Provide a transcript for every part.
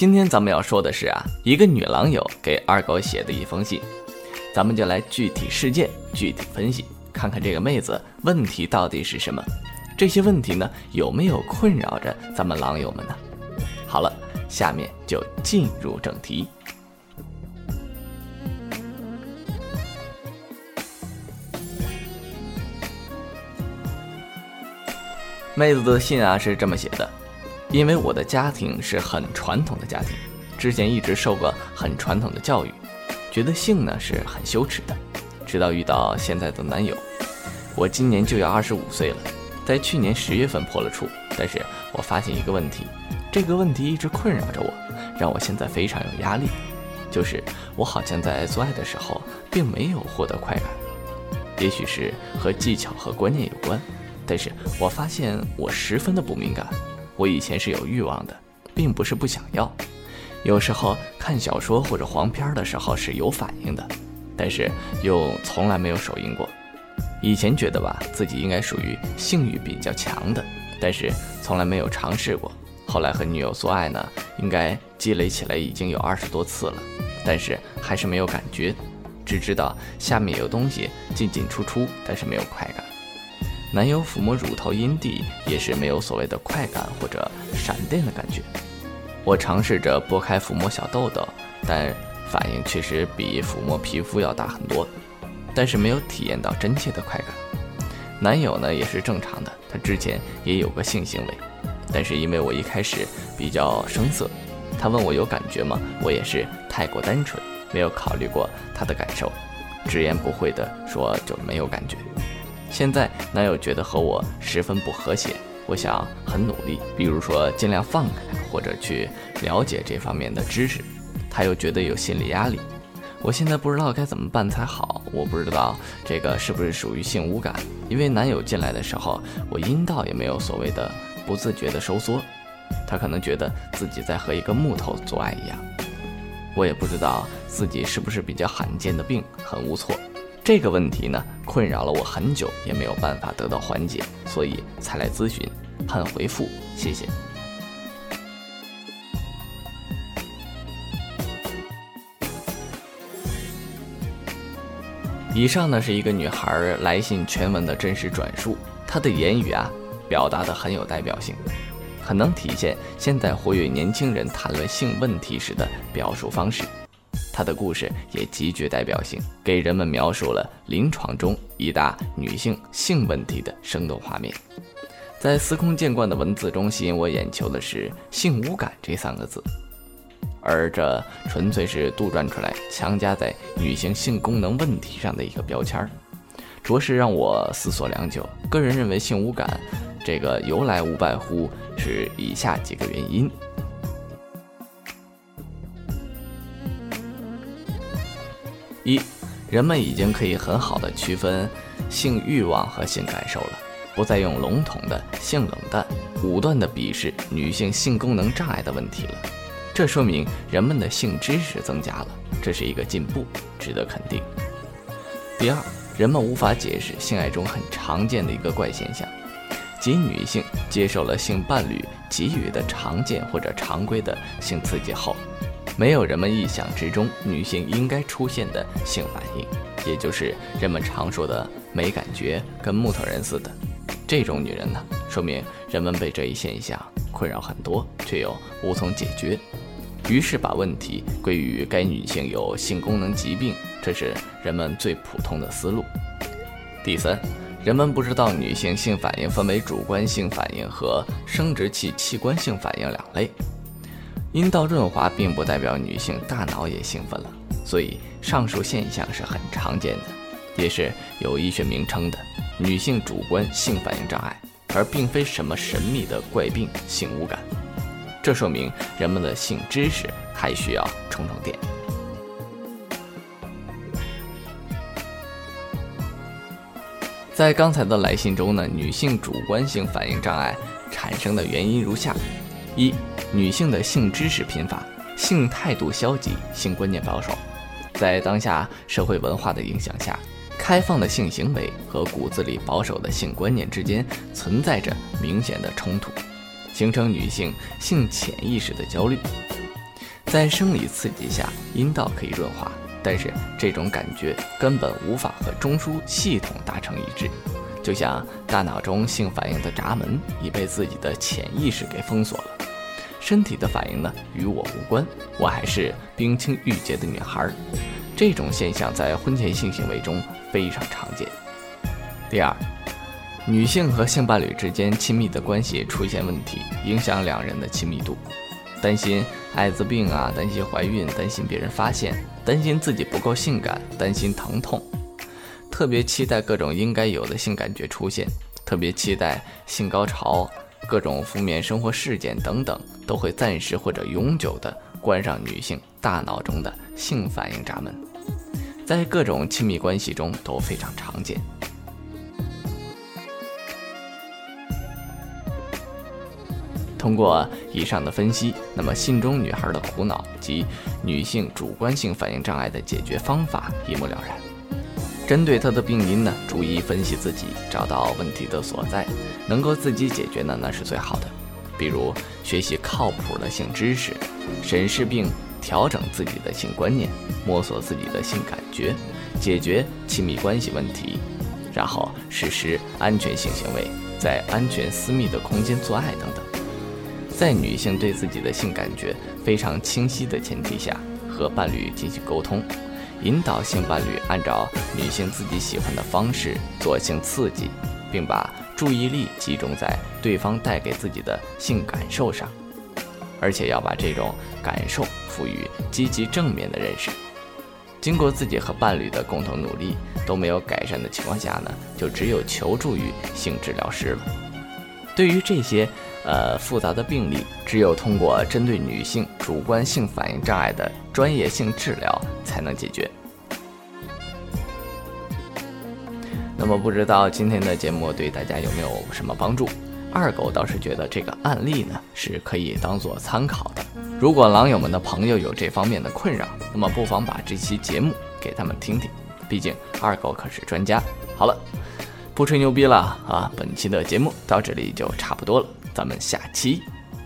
今天咱们要说的是啊，一个女狼友给二狗写的一封信，咱们就来具体事件具体分析，看看这个妹子问题到底是什么。这些问题呢，有没有困扰着咱们狼友们呢？好了，下面就进入正题。妹子的信啊是这么写的：因为我的家庭是很传统的家庭，之前一直受过很传统的教育，觉得性呢是很羞耻的。直到遇到现在的男友，我今年就要二十五岁了，在去年十月份破了处，但是我发现一个问题，这个问题一直困扰着我，让我现在非常有压力，就是我好像在做爱的时候并没有获得快感，也许是和技巧和观念有关。但是我发现我十分的不敏感，我以前是有欲望的，并不是不想要。有时候看小说或者黄片的时候是有反应的，但是又从来没有手淫过。以前觉得吧，自己应该属于性欲比较强的，但是从来没有尝试过。后来和女友做爱呢，应该积累起来已经有二十多次了，但是还是没有感觉，只知道下面有东西进进出出，但是没有快感。男友抚摸乳头、阴蒂也是没有所谓的快感或者闪电的感觉。我尝试着拨开抚摸小豆豆，但反应确实比抚摸皮肤要大很多，但是没有体验到真切的快感。男友呢也是正常的，他之前也有过性行为，但是因为我一开始比较生涩，他问我有感觉吗？我也是太过单纯，没有考虑过他的感受，直言不讳的说就没有感觉。现在男友觉得和我十分不和谐，我想很努力，比如说尽量放开，或者去了解这方面的知识，他又觉得有心理压力。我现在不知道该怎么办才好，我不知道这个是不是属于性无感，因为男友进来的时候，我阴道也没有所谓的不自觉的收缩，他可能觉得自己在和一个木头做爱一样。我也不知道自己是不是比较罕见的病，很无措。这个问题呢，困扰了我很久，也没有办法得到缓解，所以才来咨询，盼回复，谢谢。以上呢是一个女孩来信全文的真实转述，她的言语啊，表达的很有代表性，很能体现现在活跃年轻人谈论性问题时的表述方式。他的故事也极具代表性，给人们描述了临床中一大女性性问题的生动画面。在司空见惯的文字中，吸引我眼球的是“性无感”这三个字，而这纯粹是杜撰出来、强加在女性性功能问题上的一个标签儿，着实让我思索良久。个人认为，性无感这个由来无外乎是以下几个原因。一，人们已经可以很好的区分性欲望和性感受了，不再用笼统的性冷淡、武断的鄙视女性性功能障碍的问题了。这说明人们的性知识增加了，这是一个进步，值得肯定。第二，人们无法解释性爱中很常见的一个怪现象，即女性接受了性伴侣给予的常见或者常规的性刺激后。没有人们意想之中女性应该出现的性反应，也就是人们常说的没感觉，跟木头人似的。这种女人呢，说明人们被这一现象困扰很多，却又无从解决，于是把问题归于该女性有性功能疾病，这是人们最普通的思路。第三，人们不知道女性性反应分为主观性反应和生殖器器官性反应两类。阴道润滑并不代表女性大脑也兴奋了，所以上述现象是很常见的，也是有医学名称的女性主观性反应障碍，而并非什么神秘的怪病性无感。这说明人们的性知识还需要充充电。在刚才的来信中呢，女性主观性反应障碍产生的原因如下：一。女性的性知识贫乏，性态度消极，性观念保守，在当下社会文化的影响下，开放的性行为和骨子里保守的性观念之间存在着明显的冲突，形成女性性潜意识的焦虑。在生理刺激下，阴道可以润滑，但是这种感觉根本无法和中枢系统达成一致。就像大脑中性反应的闸门已被自己的潜意识给封锁了，身体的反应呢与我无关，我还是冰清玉洁的女孩。这种现象在婚前性行为中非常常见。第二，女性和性伴侣之间亲密的关系出现问题，影响两人的亲密度，担心艾滋病啊，担心怀孕，担心别人发现，担心自己不够性感，担心疼痛。特别期待各种应该有的性感觉出现，特别期待性高潮，各种负面生活事件等等都会暂时或者永久的关上女性大脑中的性反应闸门，在各种亲密关系中都非常常见。通过以上的分析，那么信中女孩的苦恼及女性主观性反应障碍的解决方法一目了然。针对他的病因呢，逐一分析自己，找到问题的所在，能够自己解决呢，那是最好的。比如学习靠谱的性知识，审视并调整自己的性观念，摸索自己的性感觉，解决亲密关系问题，然后实施安全性行为，在安全私密的空间做爱等等。在女性对自己的性感觉非常清晰的前提下，和伴侣进行沟通。引导性伴侣按照女性自己喜欢的方式做性刺激，并把注意力集中在对方带给自己的性感受上，而且要把这种感受赋予积极正面的认识。经过自己和伴侣的共同努力都没有改善的情况下呢，就只有求助于性治疗师了。对于这些呃复杂的病例，只有通过针对女性主观性反应障碍的专业性治疗才能解决。那么不知道今天的节目对大家有没有什么帮助？二狗倒是觉得这个案例呢是可以当做参考的。如果狼友们的朋友有这方面的困扰，那么不妨把这期节目给他们听听，毕竟二狗可是专家。好了，不吹牛逼了啊！本期的节目到这里就差不多了，咱们下期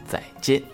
再见。